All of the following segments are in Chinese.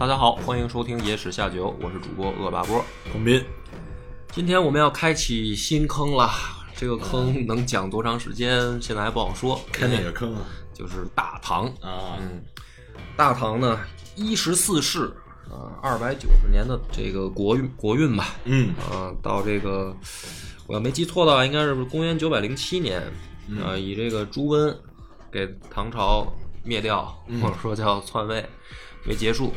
大家好，欢迎收听《野史下酒》，我是主播恶霸波。孔斌，今天我们要开启新坑了，这个坑能讲多长时间，现在还不好说。开哪个坑啊？就是大唐。啊，嗯，大唐呢，一十四世啊，二百九十年的这个国运国运吧，嗯啊，到这个我要没记错的话，应该是公元九百零七年，啊，以这个朱温给唐朝灭掉，或者说叫篡位为结束。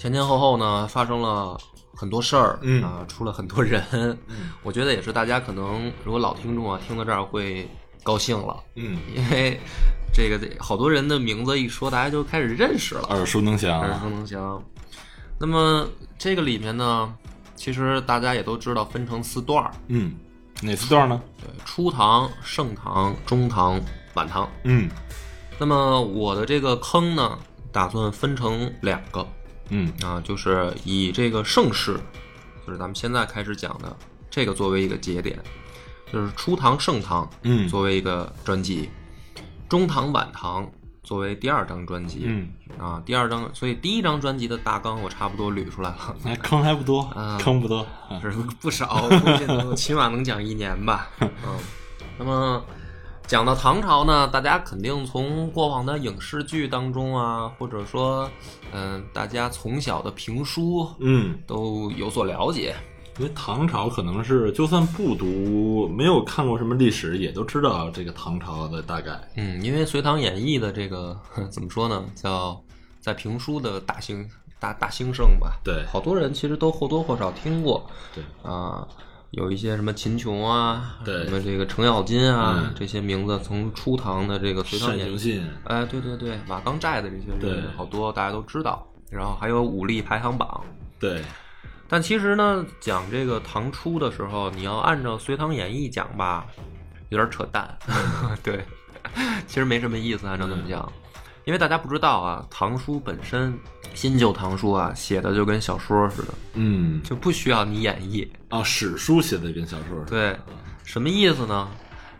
前前后后呢，发生了很多事儿，嗯。啊，出了很多人，我觉得也是大家可能如果老听众啊听到这儿会高兴了，嗯，因为这个好多人的名字一说，大家就开始认识了，耳熟能详耳熟能详。那么这个里面呢，其实大家也都知道，分成四段儿，嗯，哪四段呢？对，初唐、盛唐、中唐、晚唐。嗯。那么我的这个坑呢，打算分成两个嗯啊，就是以这个盛世，就是咱们现在开始讲的这个作为一个节点，就是初唐、盛唐，嗯作为一个专辑，中唐、晚唐作为第二张专辑，嗯，啊，第二张，所以第一张专辑的大纲我差不多捋出来了，那坑还不多 啊，坑不多。啊是不少，估计能起码能讲一年吧。嗯，那么讲到唐朝呢，大家肯定从过往的影视剧当中啊，或者说，嗯、大家从小的评书嗯，都有所了解。因为唐朝可能是就算不读，没有看过什么历史，也都知道这个唐朝的大概。嗯，因为《隋唐演义》的这个 怎么说呢，叫在评书的大兴大大兴盛吧。对好多人其实都或多或少听过。对啊，有一些什么秦琼啊，对。什么这个程咬金啊，嗯。这些名字从初唐的这个《隋唐演义》，哎，对对对，瓦岗寨的这些人，好多大家都知道。然后还有武力排行榜。对，但其实呢，讲这个唐初的时候，你要按照《隋唐演义》讲吧，有点扯淡。对，其实没什么意思，按照这么讲，因为大家不知道啊，唐书本身新旧唐书啊写的就跟小说似的，嗯，就不需要你演绎。啊，史书写的跟小说似的。对，什么意思呢？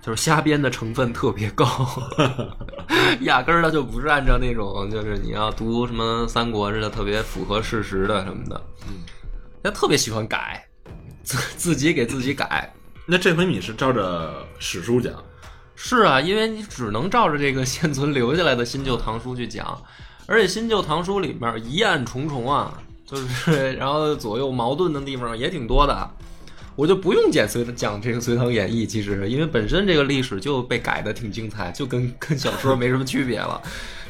就是瞎编的成分特别高，压根儿它就不是按照那种就是你要读什么三国似的特别符合事实的什么的，嗯，他特别喜欢改，自自己给自己改。那这回你是照着史书讲，是啊，因为你只能照着这个现存留下来的新旧唐书去讲，而且新旧唐书里面疑案重重啊，就是 然后左右矛盾的地方也挺多的。我就不用讲隋讲这个《隋唐演义》，其实因为本身这个历史就被改的挺精彩，就跟 跟小说没什么区别了，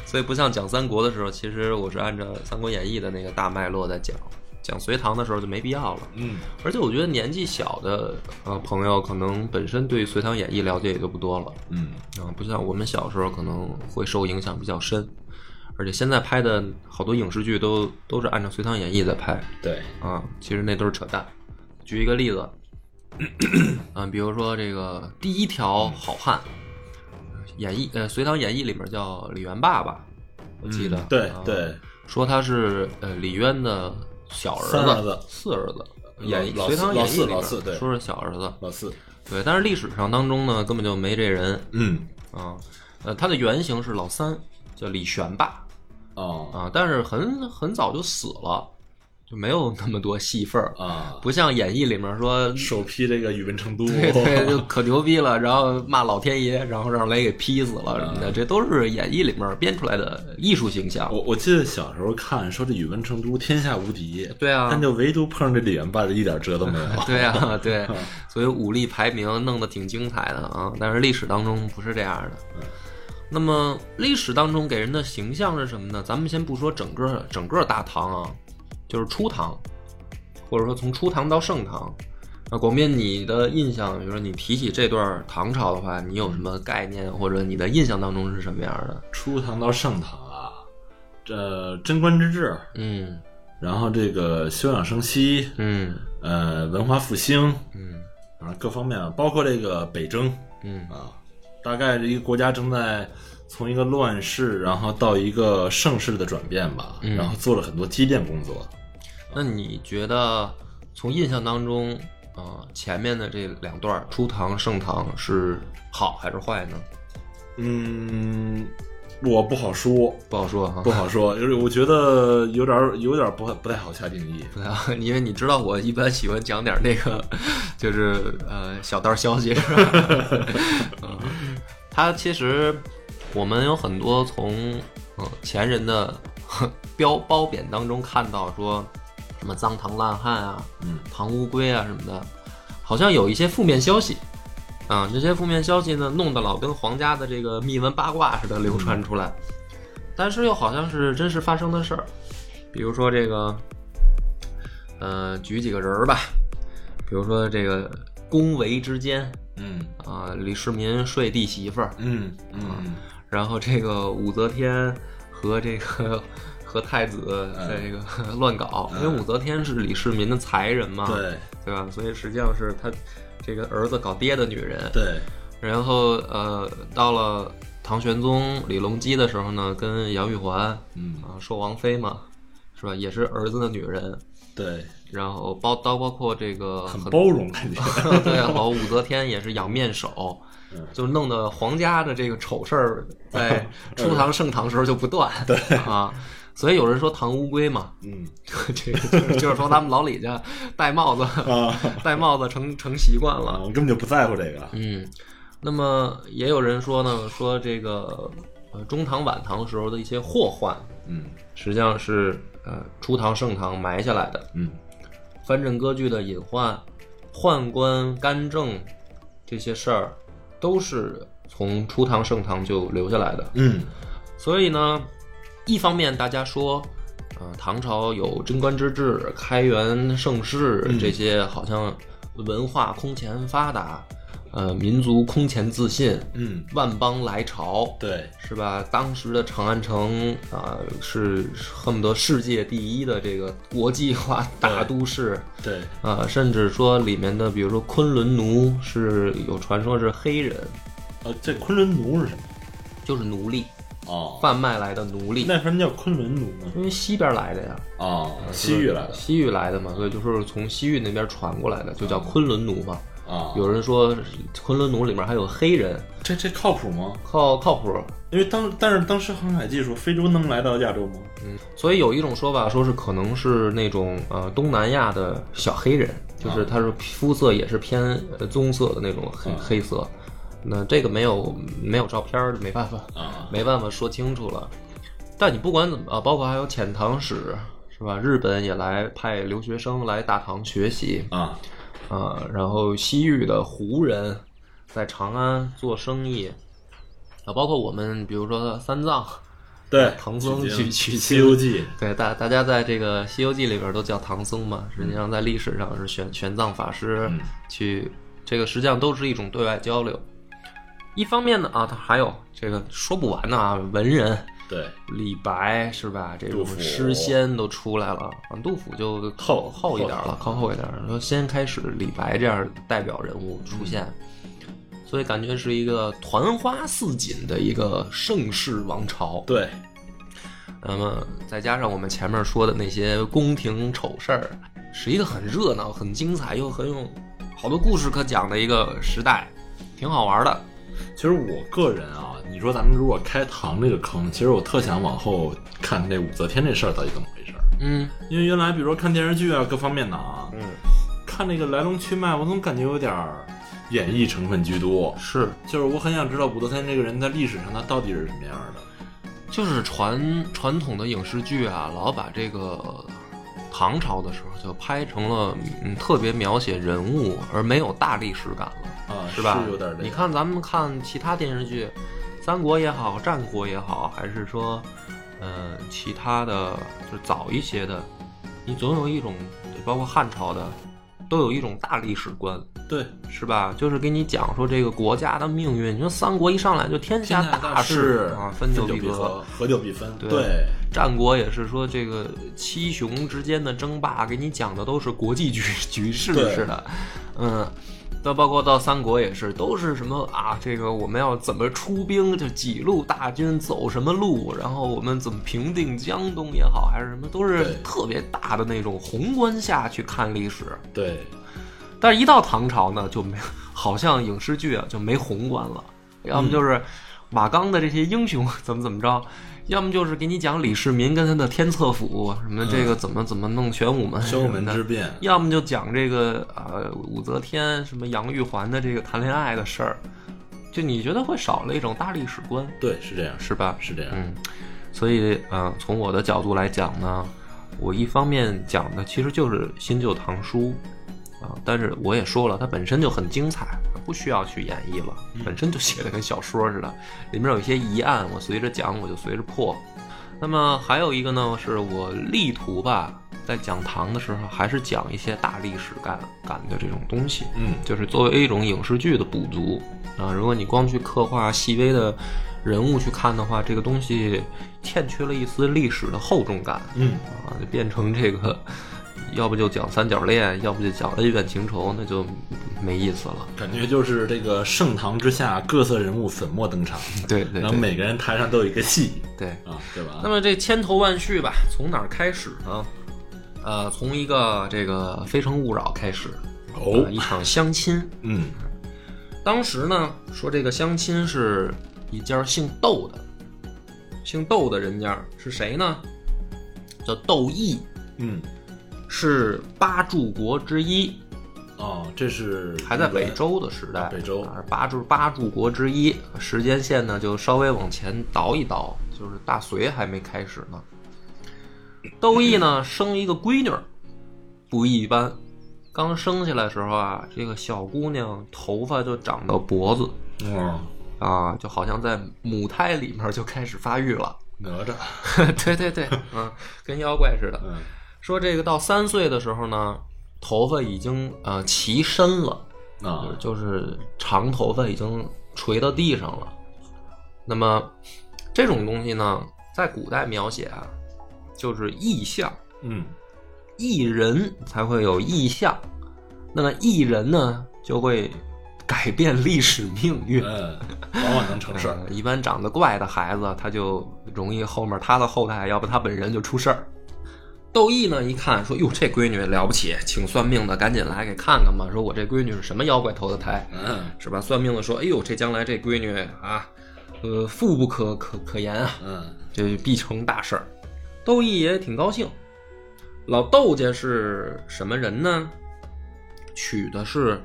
所以不像讲三国的时候，其实我是按照《三国演义》的那个大脉络在讲，讲隋唐的时候就没必要了。嗯而且我觉得年纪小的呃朋友可能本身对《隋唐演义》了解也就不多了。嗯啊，不像我们小时候可能会受影响比较深，而且现在拍的好多影视剧都都是按照《隋唐演义》在拍对，啊，其实那都是扯淡。举一个例子，嗯，比如说这个第一条好汉，演义呃《隋唐演义》里面叫李元霸吧，我记得、嗯对啊对，说他是呃李渊的小儿子，儿子四儿子。演《隋唐演义》老四里面老四说是小儿子，老四，对，但是历史上当中呢，根本就没这人，嗯啊，呃，他的原型是老三，叫李玄霸哦啊，但是很很早就死了，就没有那么多戏份儿，啊，不像演义里面说，首批这个宇文成都，对对，就可牛逼了，然后骂老天爷，然后让雷给劈死了什么的，这都是演义里面编出来的艺术形象。我我记得小时候看说这宇文成都天下无敌，对啊但就唯独碰上这李元霸，这一点辙都没有。对啊，对，所以武力排名弄得挺精彩的啊，但是历史当中不是这样的。那么历史当中给人的形象是什么呢？咱们先不说整个整个大唐啊，就是初唐，或者说从初唐到盛唐。那广斌，你的印象，比如说你提起这段唐朝的话，你有什么概念，或者你的印象当中是什么样的？初唐到盛唐啊，这贞观之治，嗯然后这个休养生息，嗯呃，文化复兴，嗯啊，各方面啊，包括这个北征嗯啊，大概这一个国家正在从一个乱世，然后到一个盛世的转变吧，嗯然后做了很多积淀工作。那你觉得从印象当中，呃，前面的这两段儿初唐、盛唐是好还是坏呢？嗯，我不好说，不好说哈不。好说，就是我觉得有点儿有点儿不不太好下定义。因为你知道我一般喜欢讲点那个，就是呃小道消息是吧？嗯，它其实我们有很多从呃前人的 标褒贬当中看到说什么脏唐烂汉啊，嗯，唐乌龟啊什么的，好像有一些负面消息。啊，这些负面消息呢，弄得老跟皇家的这个秘闻八卦似的流传出来，但是又好像是真实发生的事儿。比如说这个，呃，举几个人儿吧，比如说这个宫闱之间嗯啊，李世民睡弟媳妇儿，嗯嗯然后这个武则天和这个和太子在这个 乱搞，因为武则天是李世民的才人嘛，对对吧？所以实际上是他这个儿子搞爹的女人。对，然后呃，到了唐玄宗李隆基的时候呢，跟杨玉环嗯啊说王妃嘛，是吧？也是儿子的女人。对，然后包到包括这个很包容感觉。对，老武则天也是养面首嗯，就弄得皇家的这个丑事儿 在初唐盛唐时候就不断，对啊，所以有人说唐乌龟嘛，嗯这个就是说咱们老李家戴帽子啊戴帽子成成习惯了啊，，我根本就不在乎这个。嗯，那么也有人说呢，说这个呃中唐晚唐时候的一些祸患，嗯实际上是呃初唐盛唐埋下来的，嗯藩镇割据的隐患、宦官干政这些事儿，都是从初唐盛唐就留下来的。嗯所以呢，一方面大家说，呃，唐朝有贞观之治、开元盛世嗯这些，好像文化空前发达，呃，民族空前自信，嗯，万邦来朝，对，是吧？当时的长安城啊、是恨不得世界第一的这个国际化大都市对，啊、甚至说里面的，比如说昆仑奴是有传说是黑人，呃，这昆仑奴是什么？就是奴隶哦，贩卖来的奴隶，那为什么叫昆仑奴呢？因为西边来的呀。哦，西域来的西域来的嘛，所以就是从西域那边传过来的，就叫昆仑奴嘛。啊。有人说昆仑奴里面还有黑人，这这靠谱吗？靠靠谱。因为当但是当时航海技术，非洲能来到亚洲吗？嗯，所以有一种说法，说是可能是那种呃东南亚的小黑人，就是他是肤色也是偏呃棕色的那种黑、啊黑色。那这个没有没有照片儿，没办法啊，没办法说清楚了。但你不管怎么啊，包括还有遣唐使是吧？日本也来派留学生来大唐学习啊，啊，然后西域的胡人在长安做生意啊，包括我们比如说三藏，对，唐僧取经取取《西游记》对大大家在这个《西游记》里边都叫唐僧嘛，实际上在历史上是玄玄奘法师嗯去，这个实际上都是一种对外交流。一方面呢啊，他还有这个说不完的啊，文人对，李白是吧？这种诗仙都出来了，啊，杜甫就靠后一点了，靠后一点。说先开始李白这样的代表人物出现，所以感觉是一个团花似锦的一个盛世王朝。对，那么再加上我们前面说的那些宫廷丑事儿，是一个很热闹、很精彩又很有好多故事可讲的一个时代，挺好玩的。其实我个人啊，你说咱们如果开唐这个坑，其实我特想往后看这武则天这事儿到底怎么回事儿。嗯因为原来比如说看电视剧啊，各方面的啊，嗯，看那个来龙去脉，我总感觉有点儿演绎成分居多。是，就是我很想知道武则天这个人在历史上他到底是什么样的。就是传传统的影视剧啊，老把这个唐朝的时候就拍成了嗯特别描写人物，而没有大历史感了。啊，是吧？是有点儿你看咱们看其他电视剧，三国也好，战国也好，还是说，呃，其他的就是早一些的，你总有一种，包括汉朝的，都有一种大历史观。对，是吧？就是给你讲说这个国家的命运。你说三国一上来就天下大事啊，分久久必合，合久必分。对对，战国也是说这个七雄之间的争霸，给你讲的都是国际局局势对似的，嗯。到包括到三国也是，都是什么啊？这个我们要怎么出兵？就几路大军走什么路？然后我们怎么平定江东也好，还是什么，都是特别大的那种宏观下去看历史。对，但是，一到唐朝呢，就没好像影视剧啊就没宏观了，要么就是瓦岗的这些英雄 怎么怎么着，要么就是给你讲李世民跟他的天策府什么这个怎么怎么弄玄武门，玄武门之，变，要么就讲这个呃武则天什么杨玉环的这个谈恋爱的事儿，就你觉得会少了一种大历史观，对，是这样，是吧？是这样。嗯，所以呃，从我的角度来讲呢，我一方面讲的其实就是新旧唐书啊，但是我也说了，它本身就很精彩，不需要去演绎了，本身就写的跟小说似的，里面有一些疑案，我随着讲我就随着破。那么还有一个呢，是我力图吧，在讲堂的时候，还是讲一些大历史感感的这种东西。嗯就是作为一种影视剧的补足啊。如果你光去刻画细微的人物去看的话，这个东西欠缺了一丝历史的厚重感嗯，啊，就变成这个，要不就讲三角恋，要不就讲恩怨情仇，那就没意思了。感觉就是这个盛唐之下，各色人物粉墨登场，对对然后每个人台上都有一个戏对。啊，对吧？那么这千头万绪吧，从哪儿开始呢？呃，从一个这个《非诚勿扰》开始，哦呃一场相亲。嗯当时呢，说这个相亲是一家姓窦的，姓窦的人家是谁呢？叫窦毅，嗯，是八柱国之一，哦，这是还在北周的时代。北周啊，八柱八柱国之一，时间线呢就稍微往前倒一倒，就是大隋还没开始呢。窦毅呢生一个闺女儿，不一般。刚生下来的时候啊，这个小姑娘头发就长到脖子，哦，啊，就好像在母胎里面就开始发育了。哪吒，对对对，嗯，跟妖怪似的。嗯说这个到三岁的时候呢，头发已经呃齐身了，啊，就是长头发已经垂到地上了。那么这种东西呢，在古代描写啊，就是异象，嗯异人才会有异象。那么异人呢，就会改变历史命运。嗯，往往能成事儿。呃一般长得怪的孩子，他就容易后面他的后代，要不他本人就出事儿。窦毅呢，一看说：“哟，这闺女了不起，请算命的赶紧来给看看吧。说我这闺女是什么妖怪投的胎，嗯是吧？算命的说：哎呦，这将来这闺女啊，呃，富不可可可言啊，嗯这必成大事儿。”窦毅也挺高兴。老窦家是什么人呢？娶的是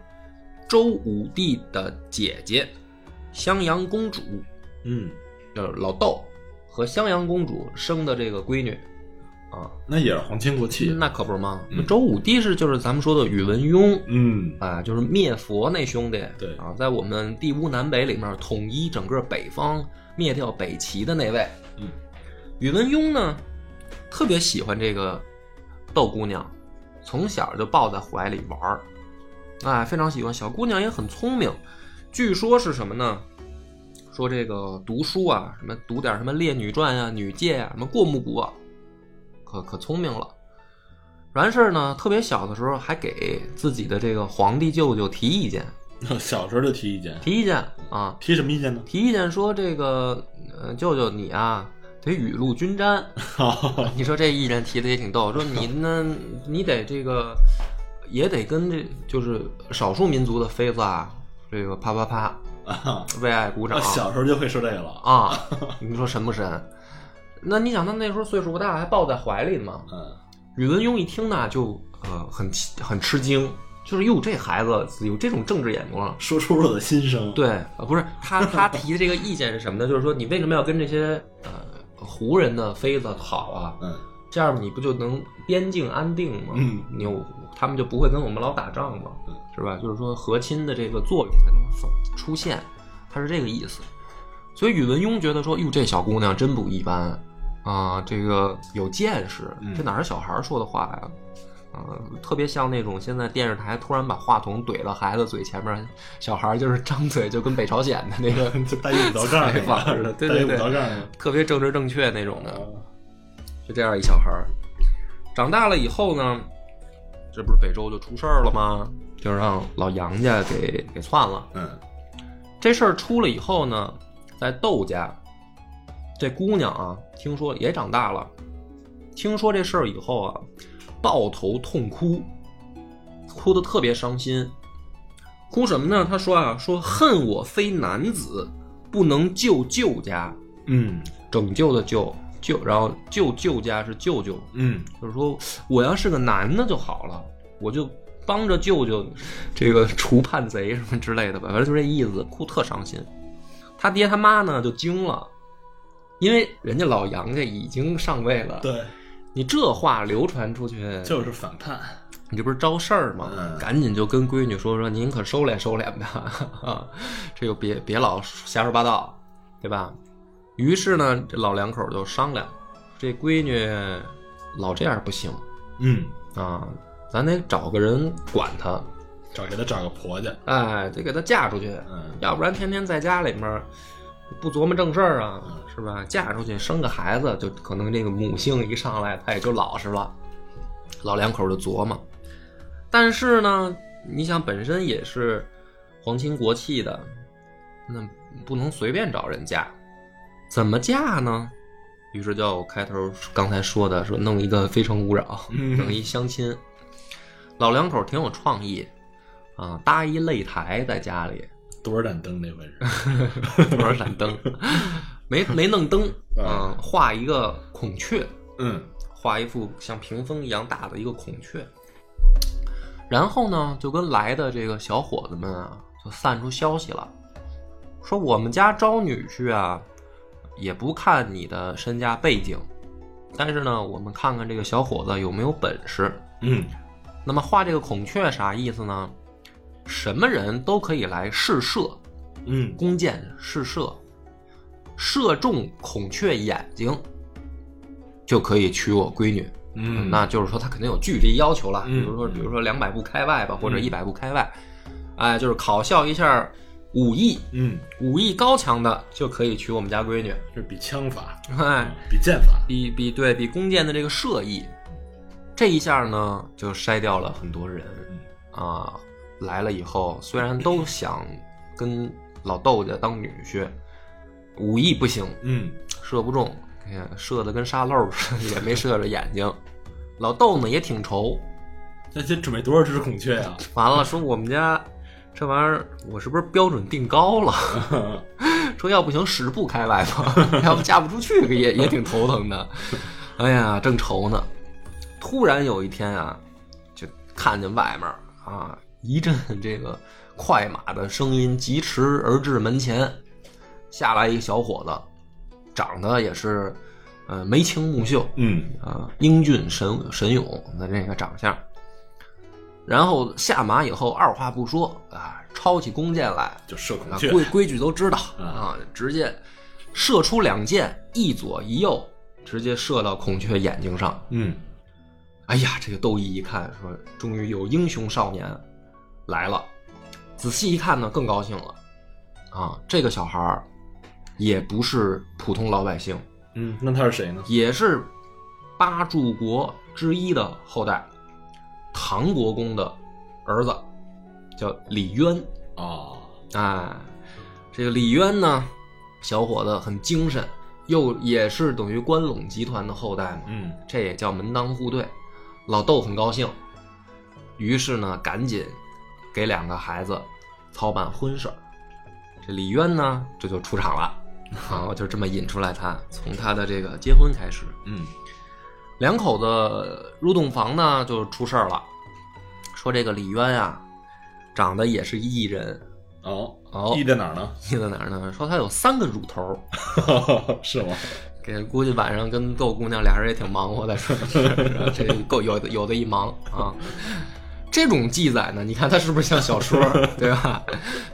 周武帝的姐姐襄阳公主，嗯，就是老窦和襄阳公主生的这个闺女啊，那也是皇亲国戚。那可不是吗？嗯周武帝是就是咱们说的宇文邕，嗯啊，就是灭佛那兄弟，对啊，在我们地乌南北里面统一整个北方，灭掉北齐的那位。嗯，宇文邕呢，特别喜欢这个窦姑娘，从小就抱在怀里玩儿，哎，非常喜欢。小姑娘也很聪明，据说是什么呢？说这个读书啊，什么读点什么《列女传》呀、《女诫》啊，什么过目不忘，可可聪明了。完事儿呢，特别小的时候还给自己的这个皇帝舅舅提意见，小时候就提意见，提意见啊，提什么意见呢？提意见说这个，呃，舅舅你啊，得雨露均沾。你说这意见提的也挺逗，说你呢，你得这个，也得跟这就是少数民族的妃子啊，这个啪啪啪啊，为爱鼓掌小时候就会说这个了。啊，你说神不神？那你想，他那时候岁数不大，还抱在怀里呢嘛。嗯宇文邕一听呢，就呃很很吃惊，就是哟，这孩子有这种政治眼光。说出了我的心声。，对，呃，不是他他提的这个意见是什么呢？就是说你为什么要跟这些呃胡人的妃子好啊？嗯这样你不就能边境安定吗？嗯你有他们就不会跟我们老打仗吗嗯？是吧？就是说和亲的这个作用才能出现，他是这个意思。所以宇文邕觉得说，哟，这小姑娘真不一般啊，这个有见识，嗯这哪是小孩儿说的话呀？啊、特别像那种现在电视台突然把话筒怼到孩子嘴前面，小孩儿就是张嘴就跟北朝鲜的那个 就带一五道杠采访似的，对对对。特别政治正确那种的，啊就这样一小孩儿。长大了以后呢，这不是北周就出事儿了吗？就让老杨家给给篡了。嗯这事儿出了以后呢，在窦家，这姑娘啊，听说也长大了，听说这事儿以后啊，抱头痛哭，哭得特别伤心。哭什么呢？她说啊，说恨我非男子，不能救舅家，嗯拯救的救救，然后救舅家是舅舅，嗯就是说我要是个男的就好了，我就帮着舅舅这个除叛贼什么之类的吧，反正就这意思，哭特伤心。他爹他妈呢就惊了，因为人家老杨家已经上位了，对，你这话流传出去，就是反叛。你这不是招事儿吗？嗯赶紧就跟闺女说说，您可收敛收敛吧，啊，这就别别老瞎说八道，对吧？于是呢，这老两口就商量，这闺女老这样不行嗯，啊，咱得找个人管她，找给他找个婆家。哎，得给她嫁出去，嗯要不然天天在家里面不琢磨正事儿啊，是吧？嫁出去生个孩子，就可能这个母性一上来，她也就老实了。老两口就琢磨，但是呢，你想本身也是皇亲国戚的，那不能随便找人嫁，怎么嫁呢？于是就开头刚才说的，说弄一个《非诚勿扰》，嗯弄一相亲。老两口挺有创意啊，搭一擂台在家里，多少盏灯那回是？多少盏灯，没没弄灯啊，画一个孔雀，嗯画一幅像屏风一样大的一个孔雀，然后呢，就跟来的这个小伙子们啊，就散出消息了，说我们家招女婿啊，也不看你的身家背景，但是呢，我们看看这个小伙子有没有本事。嗯那么画这个孔雀啥意思呢？什么人都可以来试射，嗯。弓箭试射，射中孔雀眼睛，就可以娶我闺女。嗯，那就是说他肯定有距离要求了，嗯。比如说比如说两百步开外吧，或者嗯一百步开外，哎，就是考校一下武艺，嗯，武艺高强的就可以娶我们家闺女。这比枪法，哎，比剑法。比比对比弓箭的这个射艺，这一下呢就筛掉了很多人。啊。来了以后，虽然都 想跟老窦家当女婿，武艺不行，嗯射不中，射的跟沙漏似的，也没射着眼睛。老窦呢也挺愁，那这准备多少只孔雀呀？完了说我们家这玩意儿我是不是标准定高了？说要不行十步开外吧，要不嫁不出去也也挺头疼的。哎呀，正愁呢，突然有一天啊，就看见外面啊一阵这个快马的声音疾驰而至门前，下来一个小伙子，长得也是呃眉清目秀，嗯啊，英俊神神勇的这个长相。然后下马以后，二话不说啊，抄起弓箭来，就射孔啊，雀。规规矩都知道啊啊，直接射出两箭，一左一右，直接射到孔雀眼睛上。嗯哎呀，这个窦毅一看，说终于有英雄少年来了。仔细一看呢，更高兴了。啊，这个小孩儿也不是普通老百姓，嗯，那他是谁呢？也是八柱国之一的后代，唐国公的儿子，叫李渊。哦，哎，这个李渊呢，小伙子很精神，又也是等于关陇集团的后代嘛，嗯这也叫门当户对。老窦很高兴，于是呢，赶紧给两个孩子操办婚事儿。这李渊呢，这就出场了，啊，就这么引出来他，从他的这个结婚开始，嗯两口子入洞房呢，就出事儿了，说这个李渊啊，长得也是异人，哦哦意在哪儿呢？异在哪儿呢？说他有三个乳头，是吗？给估计晚上跟窦姑娘俩人也挺忙活的，是 这够有的有的一忙啊。这种记载呢，你看它是不是像小说，对吧？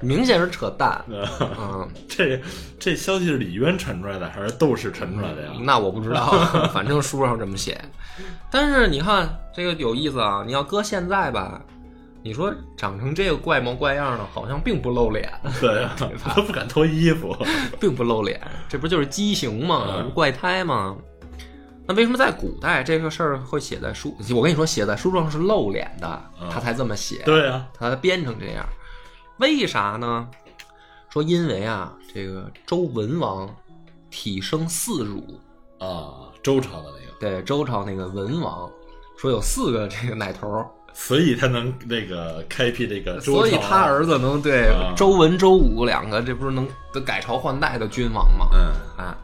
明显是扯淡。嗯，这这消息是李渊传出来的，还是窦氏传出来的呀？那我不知道，反正书上这么写。但是你看这个有意思啊，你要搁现在吧，你说长成这个怪模怪样的，好像并不露脸，对呀，他不敢脱衣服。并不露脸，这不就是畸形吗？嗯怪胎吗？那为什么在古代这个事儿会写在书？我跟你说，写在书上是露脸的，嗯他才这么写。对啊，他才编成这样。为啥呢？说因为啊，这个周文王体生四乳，啊，周朝的那个，对周朝那个文王，说有四个这个奶头，所以他能那个开辟这个。所以他儿子能对啊周文、周武两个，这不是能改朝换代的君王吗？嗯，啊，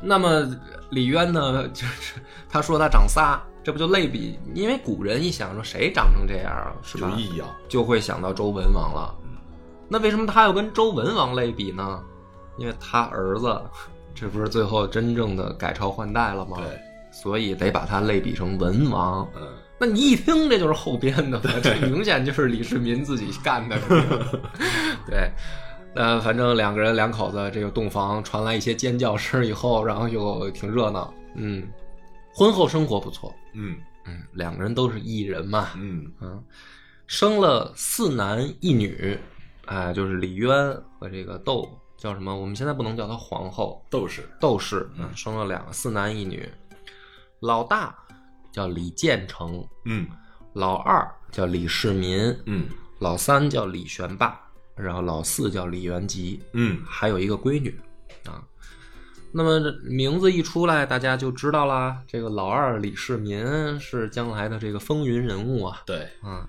那么李渊呢，就是他说他长仨，这不就类比？因为古人一想说谁长成这样啊，是吧？有异样。就会想到周文王了。那为什么他要跟周文王类比呢？因为他儿子，这不是最后真正的改朝换代了吗？对，所以得把他类比成文王。嗯，那你一听这就是后编的嘛，这明显就是李世民自己干的。对，呃，反正两个人两口子这个洞房传来一些尖叫声以后，然后又挺热闹。嗯，婚后生活不错。嗯嗯，两个人都是艺人嘛。嗯嗯，生了四男一女，哎，就是李渊和这个窦叫什么？我们现在不能叫她皇后，窦氏。窦氏，嗯，生了两个四男一女。老大叫李建成，嗯老二叫李世民，嗯老三叫李玄霸，然后老四叫李元吉，嗯还有一个闺女啊。那么这名字一出来，大家就知道啦。这个老二李世民是将来的这个风云人物啊。对，啊，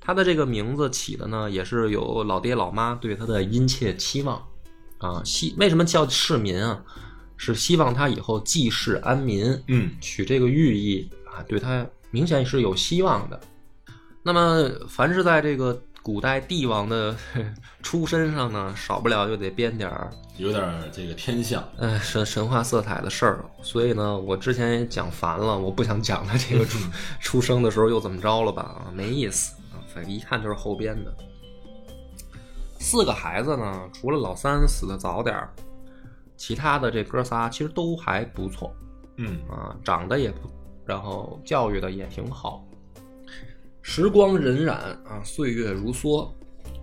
他的这个名字起的呢，也是有老爹老妈对他的殷切期望啊。希为什么叫世民啊？是希望他以后济世安民，嗯取这个寓意啊，对他明显是有希望的。那么，凡是在这个古代帝王的 出身上呢，少不了就得编点儿有点儿这个天象。呃神神话色彩的事儿，所以呢，我之前也讲烦了，我不想讲他这个出出生的时候又怎么着了吧啊，没意思啊，反正一看就是后编的。四个孩子呢，除了老三死的早点儿，其他的这哥仨其实都还不错嗯啊，长得也不，然后教育的也挺好。时光荏苒啊，岁月如梭，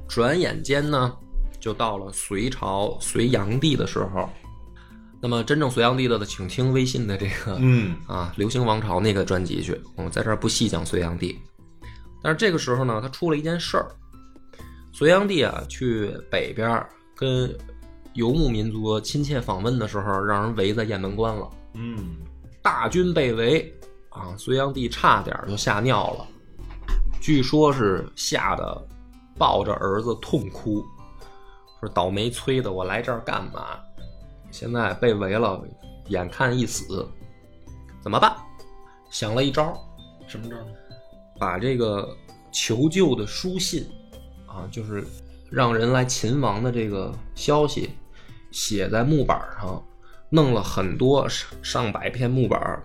转眼间呢，就到了隋朝隋炀帝的时候。那么，真正隋炀帝的，请听微信的这个、嗯啊《流行王朝》那个专辑去。我们在这儿不细讲隋炀帝，但是这个时候呢，他出了一件事儿。隋炀帝啊，去北边儿跟游牧民族亲切访问的时候，让人围在雁门关了。嗯大军被围啊，隋炀帝差点就吓尿了，据说是吓得抱着儿子痛哭，说倒霉催的我来这儿干嘛？现在被围了，眼看一死，怎么办？想了一招，什么招呢？把这个求救的书信啊，就是让人来秦王的这个消息写在木板上，弄了很多上上百片木板，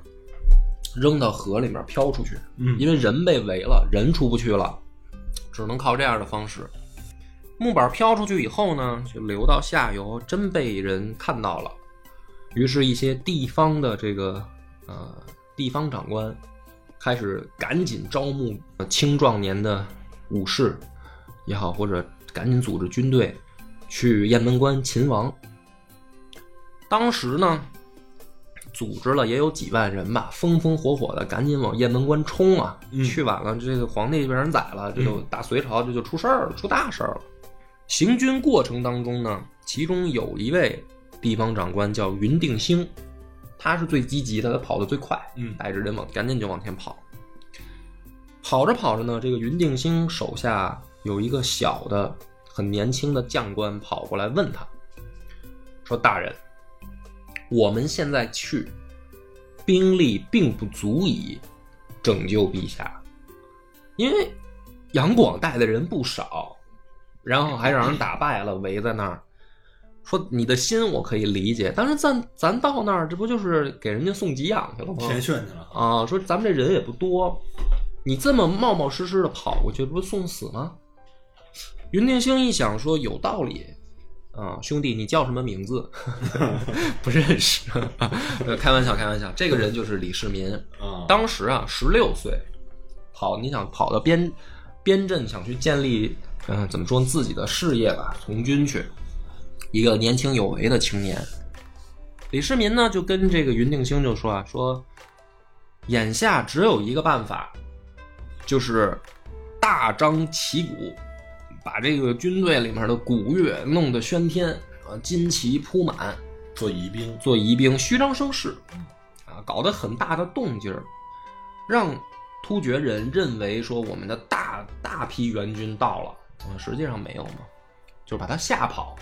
扔到河里面漂出去。嗯因为人被围了，人出不去了，只能靠这样的方式。木板飘出去以后呢，就流到下游，真被人看到了。于是，一些地方的这个呃地方长官开始赶紧招募青壮年的武士也好，或者赶紧组织军队去雁门关擒王。当时呢，组织了也有几万人吧，风风火火的赶紧往雁门关冲啊！嗯去晚了，这个皇帝被人宰了，这就大隋朝这就出事儿了，出大事儿了。行军过程当中呢，其中有一位地方长官叫云定兴，他是最积极的，他跑得最快，嗯带着人往赶紧就往前跑。跑着跑着呢，这个云定兴手下有一个小的、很年轻的将官跑过来问他，说：“大人，我们现在去，兵力并不足以拯救陛下，因为杨广带的人不少，然后还让人打败了，围在那儿。说你的心我可以理解，但是咱咱到那儿，这不就是给人家送给养去了吗？去了。啊，说咱们这人也不多，你这么冒冒失失的跑过去，不是送死吗？云定兴一想说有道理，啊，兄弟，你叫什么名字？不认识，呃开玩笑，开玩笑。这个人就是李世民，啊，当时啊十六岁，跑你想跑到边边镇想去建立，嗯、怎么说自己的事业吧，从军去，一个年轻有为的青年。李世民呢就跟这个云定兴就说啊，说眼下只有一个办法，就是大张旗鼓，把这个军队里面的鼓乐弄得喧天，啊，金旗铺满，做疑兵，做疑兵，虚张声势，啊，搞得很大的动静儿，让突厥人认为说我们的大大批援军到了，啊，实际上没有嘛，就是把他吓跑。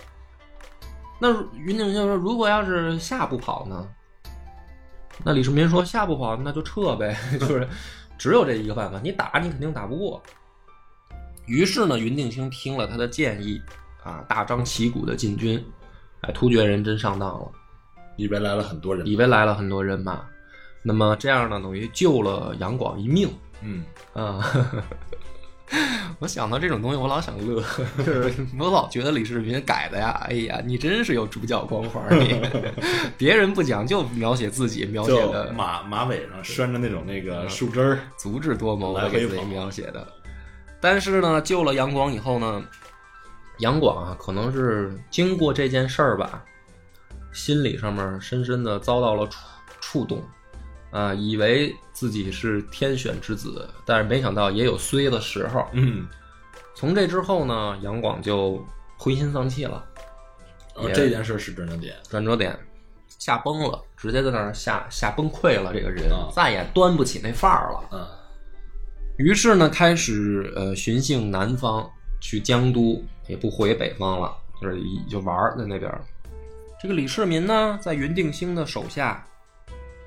那云定兴说，如果要是吓不跑呢？那李世民说吓不跑，那就撤呗，就是只有这一个办法，你打你肯定打不过。于是呢，云定兴听了他的建议，啊，大张旗鼓的进军，哎，突厥人真上当了。里边来了很多人，里边来了很多人马，那么这样呢，等于救了杨广一命嗯，啊。我想到这种东西，我老想乐，就 是我老觉得李世民改的呀，哎呀，你真是有主角光环儿，你 别人不讲就描写自己，描写的马马尾上拴着那种那个树枝儿，足智多谋来给自己描写的。但是呢，救了杨广以后呢，杨广啊，可能是经过这件事儿吧，心理上面深深的遭到了触触动，啊，以为自己是天选之子，但是没想到也有衰的时候。嗯，从这之后呢，杨广就灰心丧气了，哦这件事是转折点，转折点，吓崩了，直接在那儿吓吓崩溃了，这个人啊再也端不起那范儿了。嗯，于是呢，开始呃巡幸南方，去江都，也不回北方了，就是一就玩在那边。这个李世民呢，在云定兴的手下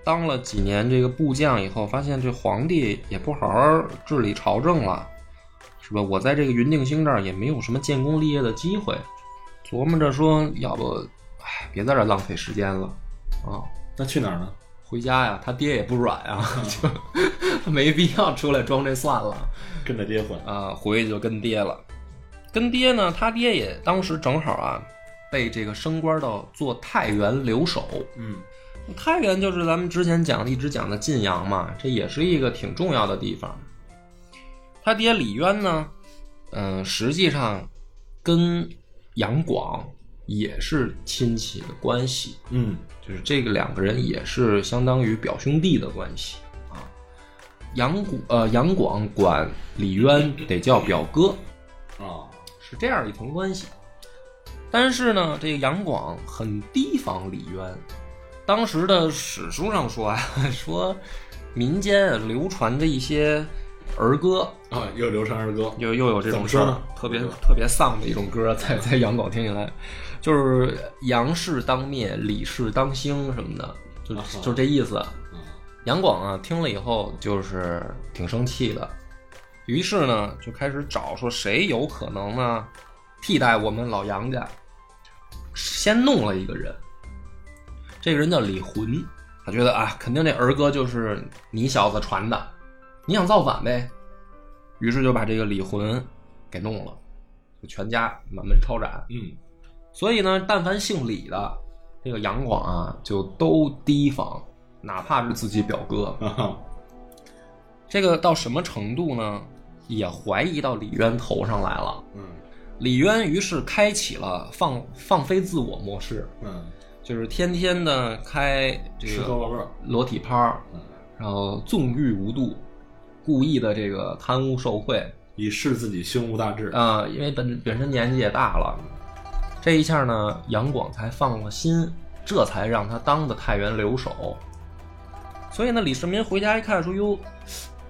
当了几年这个部将以后，发现这皇帝也不好好治理朝政了，是吧？我在这个云定兴这儿也没有什么建功立业的机会，琢磨着说，要不，哎，别在这浪费时间了，啊，那去哪儿呢？回家呀，他爹也不软啊，就没必要出来装这算了跟他爹混，啊，回去就跟爹了。跟爹呢，他爹也当时正好啊，被这个升官到做太原留守。嗯，太原就是咱们之前讲的一直讲的晋阳嘛，这也是一个挺重要的地方。他爹李渊呢，嗯、实际上跟杨广也是亲戚的关系。嗯，就是这个两个人也是相当于表兄弟的关系啊。杨广呃杨广管李渊得叫表哥，啊，是这样一层关系。但是呢，这个杨广很提防李渊。当时的史书上说啊，说民间啊流传的一些儿歌，啊，又流传儿歌，又又有这种事儿特别特别丧的一种歌，在在杨广听起来，就是杨氏当灭，李氏当兴什么的，就啊就这意思。嗯。杨广啊，听了以后就是挺生气的，于是呢就开始找说谁有可能呢替代我们老杨家，先弄了一个人，这个人叫李浑，他觉得啊，肯定这儿歌就是你小子传的，你想造反呗，于是就把这个李浑给弄了，就全家满门抄斩。嗯，所以呢，但凡姓李的，这个杨广啊，就都提防，哪怕是自己表哥。啊，这个到什么程度呢？也怀疑到李渊头上来了。嗯李渊于是开启了放放飞自我模式，嗯，就是天天的开这个裸体趴然后纵欲无度，故意的这个贪污受贿，以示自己胸无大志，啊、因为本本身年纪也大了，这一下呢，杨广才放了心，这才让他当的太原留守。所以呢，李世民回家一看，说：“哟，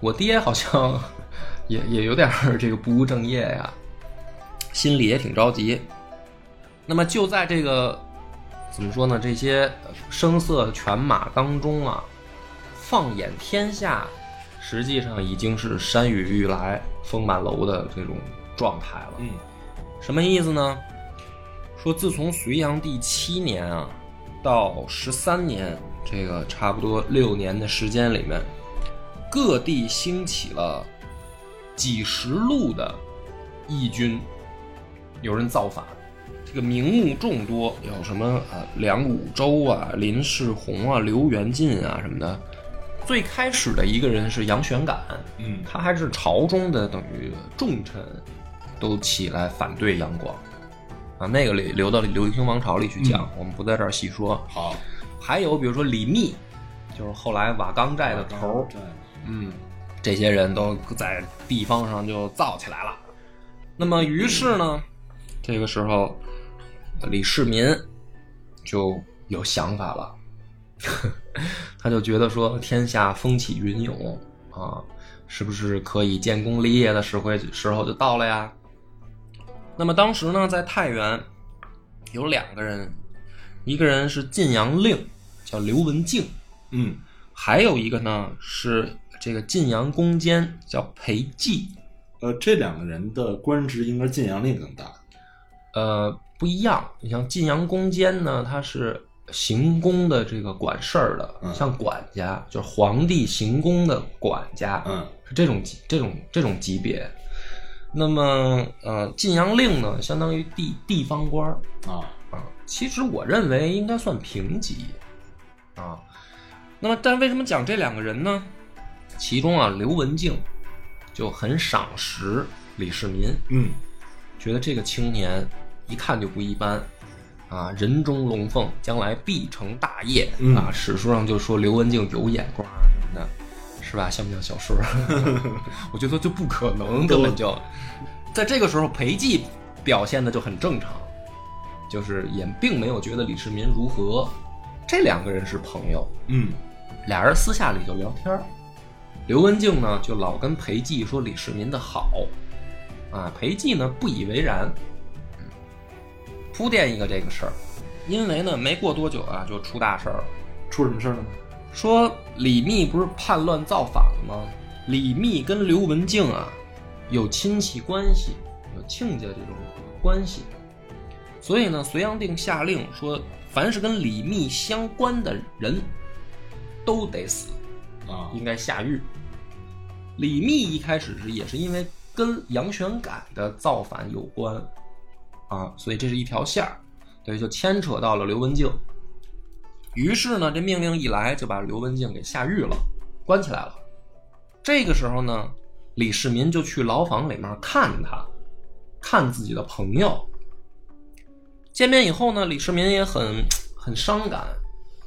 我爹好像 也也有点这个不务正业呀，心里也挺着急。”那么就在这个怎么说呢？这些声色犬马当中啊，放眼天下，实际上已经是山雨欲来风满楼的这种状态了。嗯什么意思呢？说自从隋炀帝七年啊，到十三年，这个差不多六年的时间里面，各地兴起了几十路的义军有人造反，这个名目众多，有什么啊梁武周啊、林世宏啊、刘元进啊什么的。最开始的一个人是杨玄感，嗯他还是朝中的等于重臣，都起来反对杨广啊。那个里留到流行王朝里去讲，我们不在这儿细说。好，还有比如说李密，就是后来瓦岗寨的头嗯，这些人都在地方上就造起来了。那么于是呢，这个时候李世民就有想法了，他就觉得说天下风起云涌啊，是不是可以建功立业的时会时候就到了呀？那么当时呢，在太原有两个人，一个人是晋阳令，叫刘文静，嗯还有一个呢是这个晋阳宫监，叫裴寂。呃，这两个人的官职应该晋阳令更大。呃，不一样。你像晋阳宫监呢，他是行宫的这个管事儿的，嗯像管家，就是皇帝行宫的管家，嗯是这种级这种这种级别。那么，呃，晋阳令呢，相当于地地方官儿啊，啊。其实我认为应该算平级啊。那么，但为什么讲这两个人呢？其中啊，刘文静就很赏识李世民，嗯觉得这个青年一看就不一般啊，人中龙凤，将来必成大业、嗯啊。史书上就说刘文静有眼光啊什么的，是吧？像不像小说？我觉得就不可能，根本就在这个时候，裴寂表现的就很正常，就是也并没有觉得李世民如何。这两个人是朋友，嗯俩人私下里就聊天儿刘文静呢，就老跟裴寂说李世民的好，啊，裴寂呢不以为然。嗯铺垫一个这个事儿，因为呢没过多久啊，就出大事儿了。出什么事儿了呢？说李密不是叛乱造反了吗？李密跟刘文静啊有亲戚关系，有亲家这种关系，所以呢，隋炀帝下令说，凡是跟李密相关的人都得死。啊，应该下狱。李密一开始是也是因为跟杨玄感的造反有关啊，所以这是一条线儿，对，就牵扯到了刘文静。于是呢，这命令一来，就把刘文静给下狱了，关起来了。这个时候呢，李世民就去牢房里面看他，看自己的朋友。见面以后呢，李世民也很很伤感，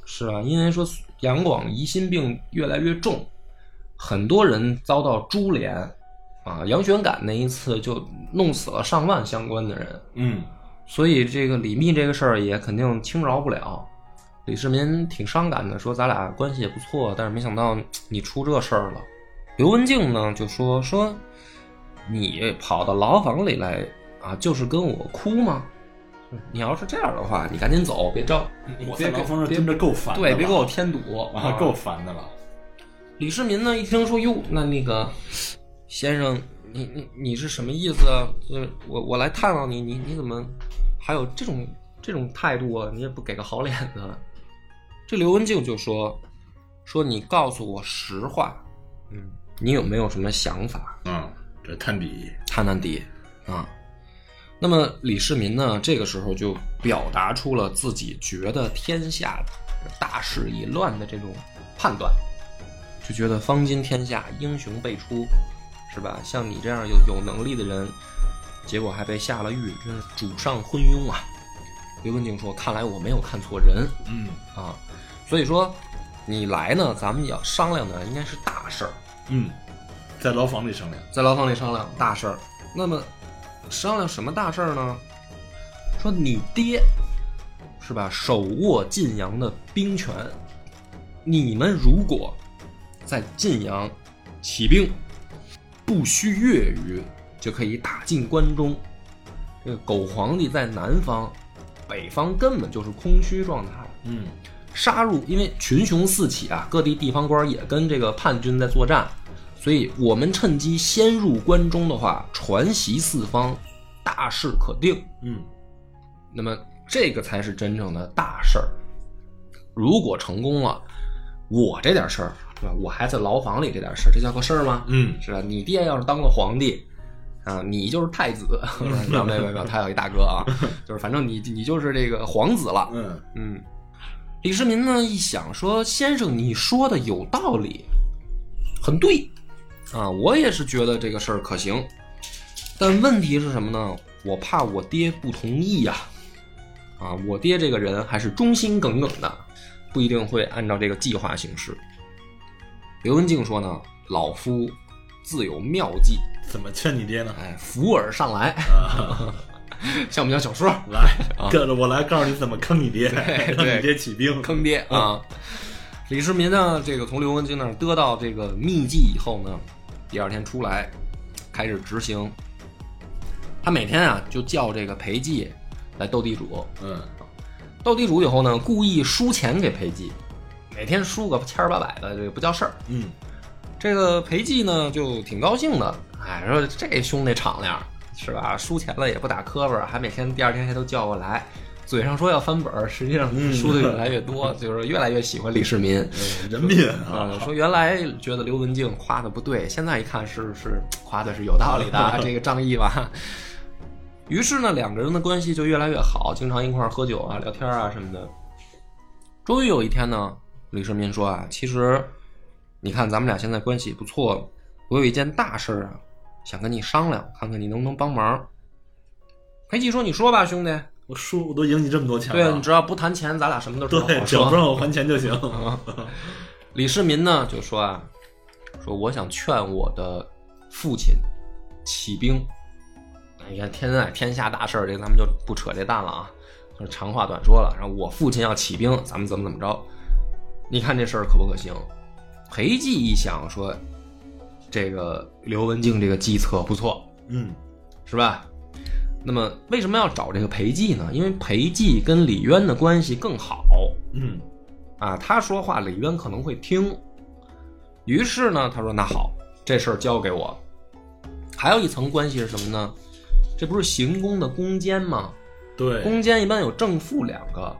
是吧？因为说杨广疑心病越来越重，很多人遭到株连，啊，杨玄感那一次就弄死了上万相关的人，嗯所以这个李密这个事儿也肯定轻饶不了。李世民挺伤感的，说咱俩关系也不错，但是没想到你出这事儿了。刘文静呢就说说，你跑到牢房里来啊，就是跟我哭吗？你要是这样的话，你赶紧走，别招，我别在牢房上蹲着够烦的了，对，别给我添堵啊，够烦的了。李世民呢一听说哟，那那个先生，你你你是什么意思啊？就是我我来探望你，你你怎么还有这种这种态度啊？你也不给个好脸子。这刘文静就说说你告诉我实话，嗯，你有没有什么想法？嗯，这探底，探探底啊。那么李世民呢，这个时候就表达出了自己觉得天下大势已乱的这种判断，就觉得方今天下英雄辈出，是吧？像你这样有有能力的人，结果还被下了狱，真是主上昏庸啊！刘文静说：“看来我没有看错人嗯啊，所以说你来呢，咱们要商量的应该是大事儿。”嗯，在牢房里商量。在牢房里商量大事儿。那么商量什么大事儿呢？说你爹是吧，手握晋阳的兵权，你们如果在晋阳起兵，不需月余就可以打进关中。这个狗皇帝在南方，北方根本就是空虚状态。嗯杀入，因为群雄四起啊，各地地方官也跟这个叛军在作战，所以我们趁机先入关中的话，传习四方，大事可定。嗯那么这个才是真正的大事儿。如果成功了，我这点事儿对吧？我还在牢房里这点事儿，这叫个事儿吗？嗯是吧？你爹要是当了皇帝，啊，你就是太子。没有没有没有，他有一大哥啊，就是反正你你就是这个皇子了。嗯嗯，李世民呢一想说，先生你说的有道理，很对啊，我也是觉得这个事儿可行，但问题是什么呢？我怕我爹不同意呀、啊，我爹这个人还是忠心耿耿的，不一定会按照这个计划行事。刘文静说呢，老夫自有妙计，怎么劝你爹呢？哎，扶耳上来，像不像小说？来，跟着我来告诉你怎么坑你爹，对让你爹起兵。坑爹啊！李世民呢，这个从刘文静那儿得到这个秘籍以后呢，第二天出来开始执行。他每天啊就叫这个裴寂来斗地主，嗯斗地主以后呢，故意输钱给裴寂，每天输个千儿八百的，这个不叫事儿。嗯这个裴寂呢就挺高兴的，哎，说这兄弟敞亮是吧？输钱了也不打磕巴，还每天第二天还都叫过来，嘴上说要翻本儿，实际上嗯输的越来越多，就是越来越喜欢李世民。嗯，人品啊，啊，说原来觉得刘文静夸的不对，现在一看是是夸的是有道理的，这个仗义吧。于是呢，两个人的关系就越来越好，经常一块儿喝酒啊、聊天啊什么的。终于有一天呢，李世民说啊，其实你看咱们俩现在关系不错，我有一件大事儿啊，想跟你商量，看看你能不能帮忙。裴寂说：“你说吧，兄弟。我输我都赢你这么多钱了对，你，只要不谈钱，咱俩什么都对，只要不让我还钱就行。李世民呢就说啊，说我想劝我的父亲起兵。你看天在天下大事儿，这咱们就不扯这蛋了啊，就是长话短说了。然后我父亲要起兵，咱们怎么怎么着？你看这事儿可不可行？裴寂一想说，这个刘文静这个计策不错，嗯是吧？那么为什么要找这个裴寂呢？因为裴寂跟李渊的关系更好。嗯啊，他说话李渊可能会听。于是呢，他说：“那好，这事儿交给我。”还有一层关系是什么呢？这不是行宫的宫监吗？对，宫监一般有正副两个，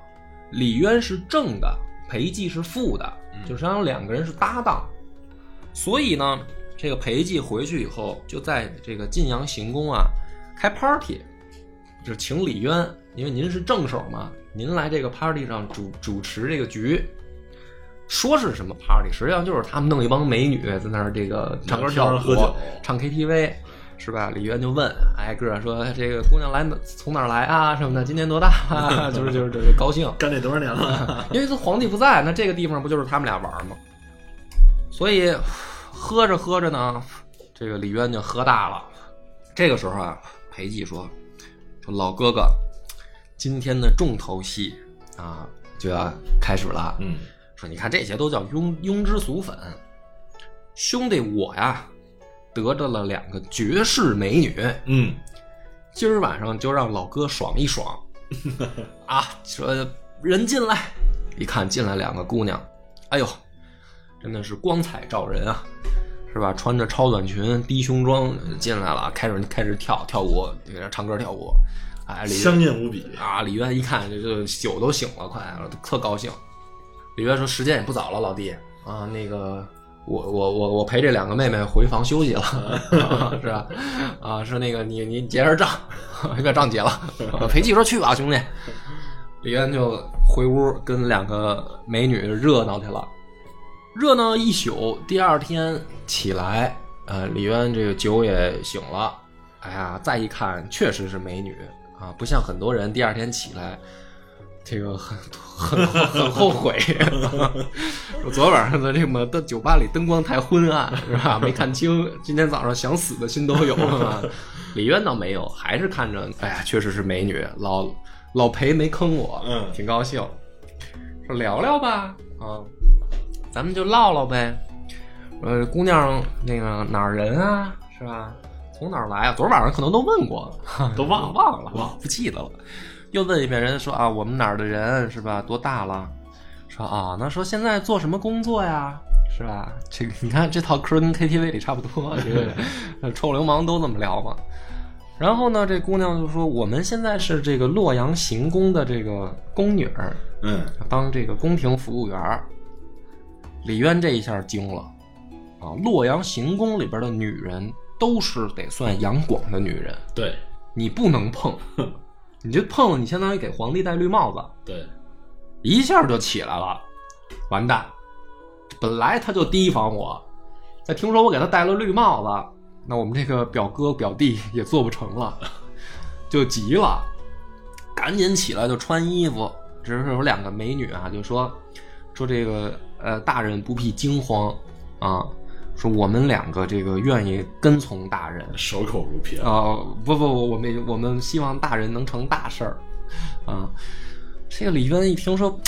李渊是正的，裴寂是副的，就实际上两个人是搭档。所以呢，这个裴寂回去以后，就在这个晋阳行宫啊开 party，就请李渊，因为您是正手嘛，您来这个 party 上主主持这个局。说是什么 party，实际上就是他们弄一帮美女在那儿这个唱歌跳舞、喝酒唱 KTV，是吧？李渊就问挨个儿说：“这个姑娘来从哪儿来啊？什么的？今年多大、啊？就是就是就是高兴，干这多少年了？因为这皇帝不在，那这个地方不就是他们俩玩吗？所以喝着喝着呢，这个李渊就喝大了。这个时候啊，裴寂说：“说老哥哥，今天的重头戏啊就要开始了。嗯说你看这些都叫庸庸脂俗粉，兄弟我呀得着了两个绝世美女，嗯今儿晚上就让老哥爽一爽 啊！说人进来，一看进来两个姑娘，哎呦，真的是光彩照人啊，是吧？穿着超短裙、低胸装进来了，开始开始跳跳舞，给那唱歌跳舞，哎，李香艳无比。啊，李渊一看这就酒都醒了，快特高兴。李渊说：“时间也不早了，老弟啊，那个我我我我陪这两个妹妹回房休息了，是吧？啊，说那个你你结下账，把账结了。啊裴寂说：“去吧，兄弟。”李渊就回屋跟两个美女热闹去了，热闹一宿。第二天起来，呃，李渊这个酒也醒了，哎呀，再一看，确实是美女啊，不像很多人第二天起来，这个很很很后悔。我昨晚上在这么的酒吧里灯光太昏暗，是吧？没看清，今天早上想死的心都有。了 李渊倒没有，还是看着，哎呀，确实是美女，老老裴没坑我，嗯挺高兴。说聊聊吧，啊，咱们就唠唠呗。呃，姑娘那个哪儿人啊，是吧？从哪儿来啊？昨儿晚上可能都问过了，都忘了 忘了，忘不记得了。又问一遍，人家说啊，我们哪儿的人是吧？多大了？说啊，那说现在做什么工作呀？是吧？这个你看这套嗑跟 KTV 里差不多，这个呃 臭流氓都这么聊嘛。然后呢，这姑娘就说：“我们现在是这个洛阳行宫的这个宫女儿，嗯当这个宫廷服务员儿。”李渊这一下惊了啊！洛阳行宫里边的女人都是得算杨广的女人，对你不能碰，你这碰了，你相当于给皇帝戴绿帽子，对，一下就起来了，完蛋！本来他就提防我，再听说我给他戴了绿帽子，那我们这个表哥表弟也做不成了，就急了，赶紧起来就穿衣服。只是有两个美女啊，就说说这个呃大人不必惊慌啊，说我们两个这个愿意跟从大人，守口如瓶。啊、不不不，我们我们希望大人能成大事儿，啊，这个李渊一听说，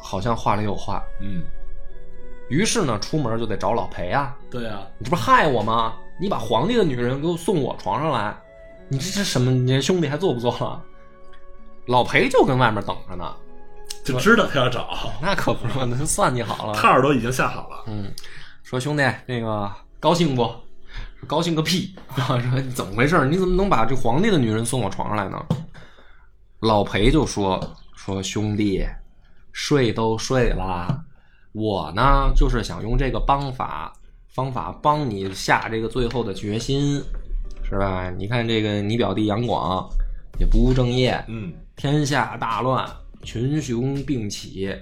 好像话里有话，嗯，于是呢，出门就得找老裴啊，对啊，你这不是害我吗？你把皇帝的女人给我送我床上来，你这这什么？你这兄弟还做不做了？老裴就跟外面等着呢，就知道他要找，那可不是嘛，那就算计好了。套儿都已经下好了。嗯，说兄弟，那个高兴不？高兴个屁！啊，说你怎么回事？你怎么能把这皇帝的女人送我床上来呢？老裴就说说兄弟，睡都睡了，我呢就是想用这个帮法方法帮你下这个最后的决心，是吧？你看这个你表弟杨广也不务正业，嗯，天下大乱，群雄并起，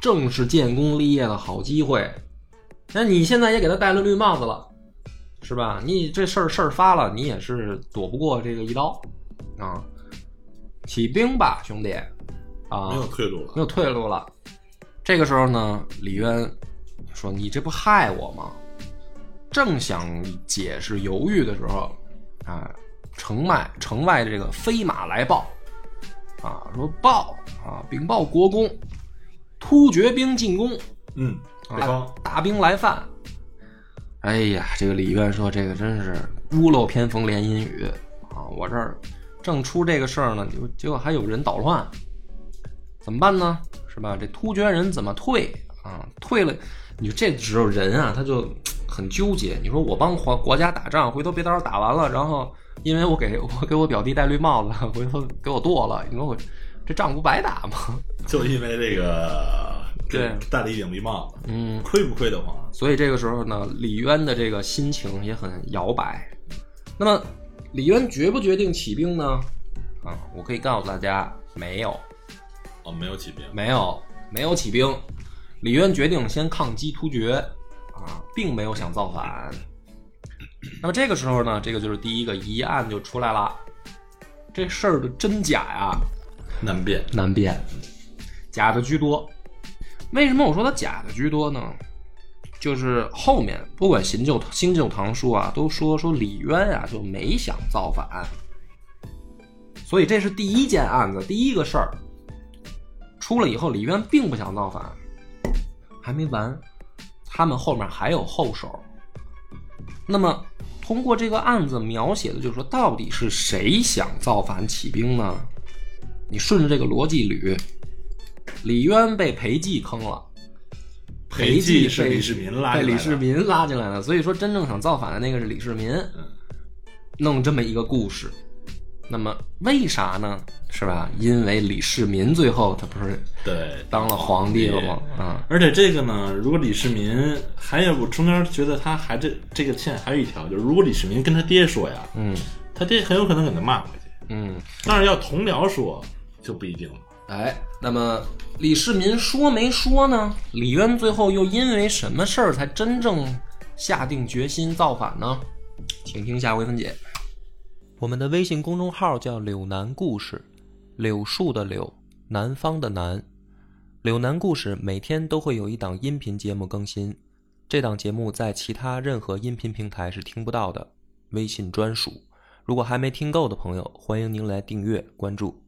正是建功立业的好机会。那你现在也给他戴了绿帽子了，是吧？你这事儿事儿发了，你也是躲不过这个一刀啊！起兵吧，兄弟！啊，没有退路了。没有退路了。这个时候呢，李渊说：“你这不害我吗？”正想解释犹豫的时候，啊，城外城外这个飞马来报，啊，说报啊，禀报国公，突厥兵进攻，嗯，北啊方，大兵来犯。哎呀，这个李渊说：“这个真是屋漏偏逢连阴雨啊！我这儿正出这个事儿呢，就结果还有人捣乱，怎么办呢？是吧？这突厥人怎么退啊？退了，你说这时候人啊，他就很纠结。你说我帮国国家打仗，回头别到时候打完了，然后因为我给我给我表弟戴绿帽子，回头给我剁了，你说我这仗不白打吗？就因为这个，对戴了一顶绿帽子，嗯，亏不亏得慌？所以这个时候呢，李渊的这个心情也很摇摆。那么，李渊决不决定起兵呢？啊，我可以告诉大家，没有，哦，没有起兵，没有，没有起兵。李渊决定先抗击突厥，啊，并没有想造反。那么这个时候呢，这个就是第一个疑案就出来了。这事儿的真假呀，难辨。难辨，假的居多。为什么我说它假的居多呢？就是后面不管新旧新旧唐书啊，都说说李渊啊就没想造反，所以这是第一件案子，第一个事儿出了以后，李渊并不想造反，还没完，他们后面还有后手。那么通过这个案子描写的，就是说到底是谁想造反起兵呢？你顺着这个逻辑捋，李渊被裴寂坑了，裴寂是李世民拉被进来的。李世民拉进来的，所以说真正想造反的那个是李世民，嗯。弄这么一个故事。那么为啥呢？是吧？因为李世民最后他不是对，当了皇帝了吗？嗯、而且这个呢，如果李世民还有我中间觉得他还这这个欠还有一条，就是如果李世民跟他爹说呀，嗯他爹很有可能给他骂回去。嗯，但是要同僚说就不一定了。哎，那么李世民说没说呢？李渊最后又因为什么事儿才真正下定决心造反呢？请听下回分解。我们的微信公众号叫“柳南故事”，柳树的柳，南方的南。柳南故事每天都会有一档音频节目更新，这档节目在其他任何音频平台是听不到的，微信专属。如果还没听够的朋友，欢迎您来订阅关注。